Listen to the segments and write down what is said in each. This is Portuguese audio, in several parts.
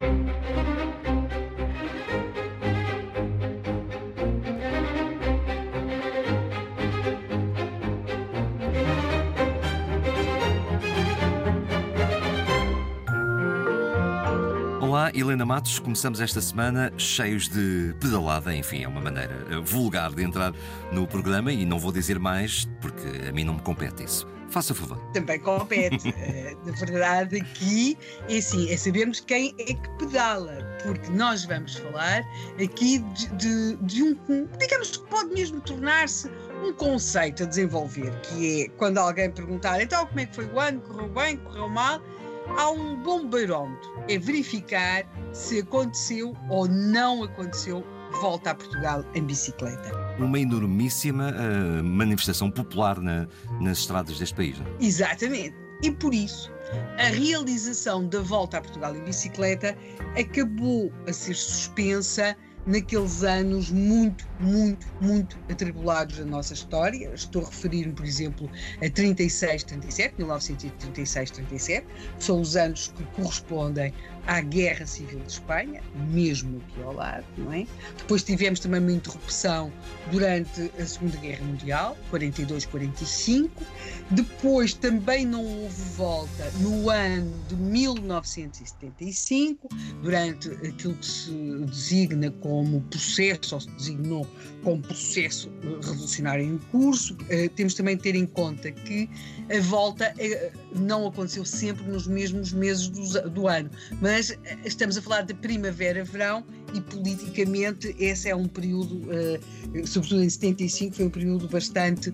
Thank you. Olá, Helena Matos. Começamos esta semana cheios de pedalada. Enfim, é uma maneira eh, vulgar de entrar no programa e não vou dizer mais porque a mim não me compete isso. Faça favor. Também compete. Eh, na verdade, aqui é assim: é sabermos quem é que pedala, porque nós vamos falar aqui de, de, de um, digamos que pode mesmo tornar-se um conceito a desenvolver, que é quando alguém perguntar então como é que foi o ano, correu bem, correu mal há um bom barómetro. É verificar se aconteceu ou não aconteceu volta a Portugal em bicicleta. Uma enormíssima uh, manifestação popular na, nas estradas deste país. Não? É? Exatamente. E por isso, a realização da volta a Portugal em bicicleta acabou a ser suspensa naqueles anos muito, muito, muito atribulados da nossa história. Estou a referir-me, por exemplo, a 36, 37, 1936, 37. São os anos que correspondem à Guerra Civil de Espanha, mesmo aqui ao lado, não é? Depois tivemos também uma interrupção durante a Segunda Guerra Mundial, 42, 45. Depois também não houve volta no ano de 1975, durante aquilo que se designa como processo, ou se designou como processo revolucionário em curso. Uh, temos também de ter em conta que a volta uh, não aconteceu sempre nos mesmos meses do, do ano, mas uh, estamos a falar de primavera-verão e politicamente esse é um período, sobretudo em 75, foi um período bastante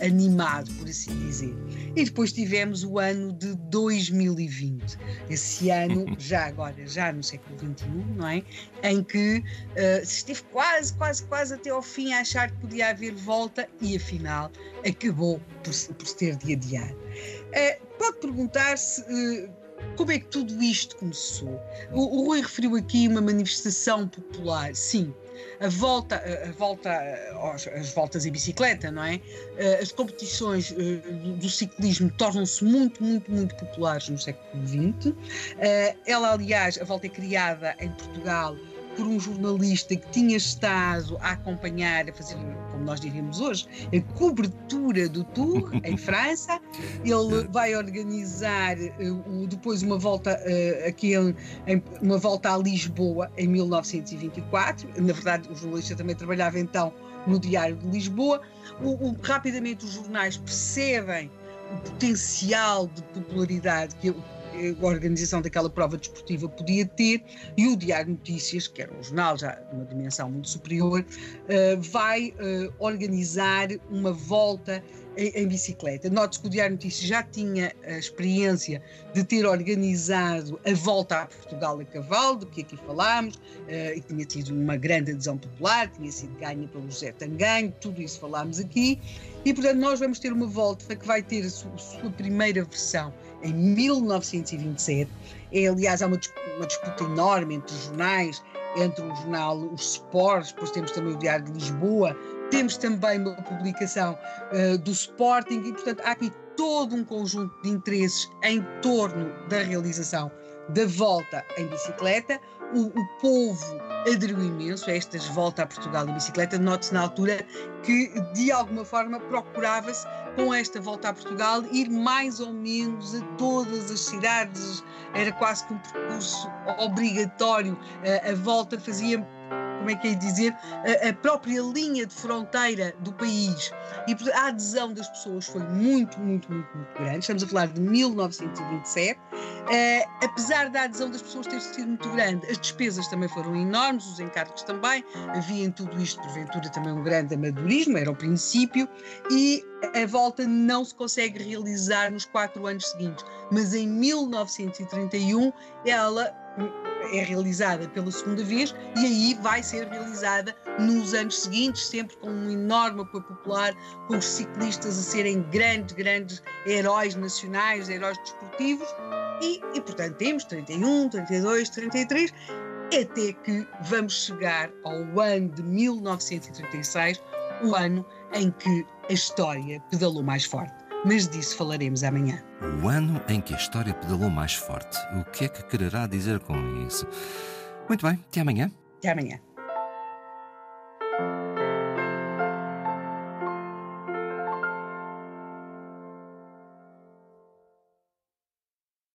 animado, por assim dizer. E depois tivemos o ano de 2020, esse ano, já agora, já no século XXI, não é? Em que se esteve quase, quase, quase até ao fim a achar que podia haver volta e afinal acabou por, por ter de adiar. Uh, pode perguntar-se uh, como é que tudo isto começou. O, o Rui referiu aqui uma manifestação popular, sim. A volta, a volta as voltas em bicicleta, não é? Eh, as competições do ciclismo tornam-se muito, muito, muito populares no século XX. Ela, aliás, a volta é criada em Portugal por um jornalista que tinha estado a acompanhar, a fazer, como nós diríamos hoje, a cobertura do Tour em França. Ele vai organizar uh, depois uma volta uh, aqui em, em, uma volta a Lisboa em 1924. Na verdade, o jornalista também trabalhava então no Diário de Lisboa. O, o, rapidamente os jornais percebem o potencial de popularidade que a organização daquela prova desportiva podia ter, e o Diário Notícias, que era um jornal já de uma dimensão muito superior, uh, vai uh, organizar uma volta em, bicicleta. Note-se que o Diário Notícias já tinha a experiência de ter organizado a volta a Portugal a cavalo, do que aqui falámos, e tinha tido uma grande adesão popular, tinha sido ganha pelo José Tanganho, tudo isso falámos aqui, e portanto nós vamos ter uma volta que vai ter a sua, primeira versão em 1927. É, aliás, há uma, uma disputa enorme entre os jornais, entre o jornal Os Sports, depois temos também o Diário de Lisboa, temos também uma publicação uh, do Sporting e, portanto, há aqui todo um conjunto de interesses em torno da realização da volta em bicicleta. O, o povo aderiu imenso a estas voltas a Portugal em bicicleta. Note-se na altura que, de alguma forma, procurava-se, com esta volta a Portugal, ir mais ou menos a todas as cidades. Era quase que um percurso obrigatório. A, a volta fazia como é que é dizer, a, a, própria linha de fronteira do país. E a adesão das pessoas foi muito, muito, muito, muito grande. Estamos a falar de 1927. Uh, apesar da adesão das pessoas ter sido muito grande, as despesas também foram enormes, os encargos também. Havia em tudo isto, porventura, também um grande amadorismo, era o princípio. E a volta não se consegue realizar nos quatro anos seguintes, mas em 1931 ela é realizada pela segunda vez e aí vai ser realizada nos anos seguintes, sempre com um enorme apoio popular, com os ciclistas a serem grandes, grandes heróis nacionais, heróis desportivos e, e portanto temos 31, 32, 33 até que vamos chegar ao ano de 1936, o ano em que a história pedalou mais forte. Mas disso falaremos amanhã. O ano em que a história pedalou mais forte. O que é que quererá dizer com isso? Muito bem, até amanhã. Até amanhã.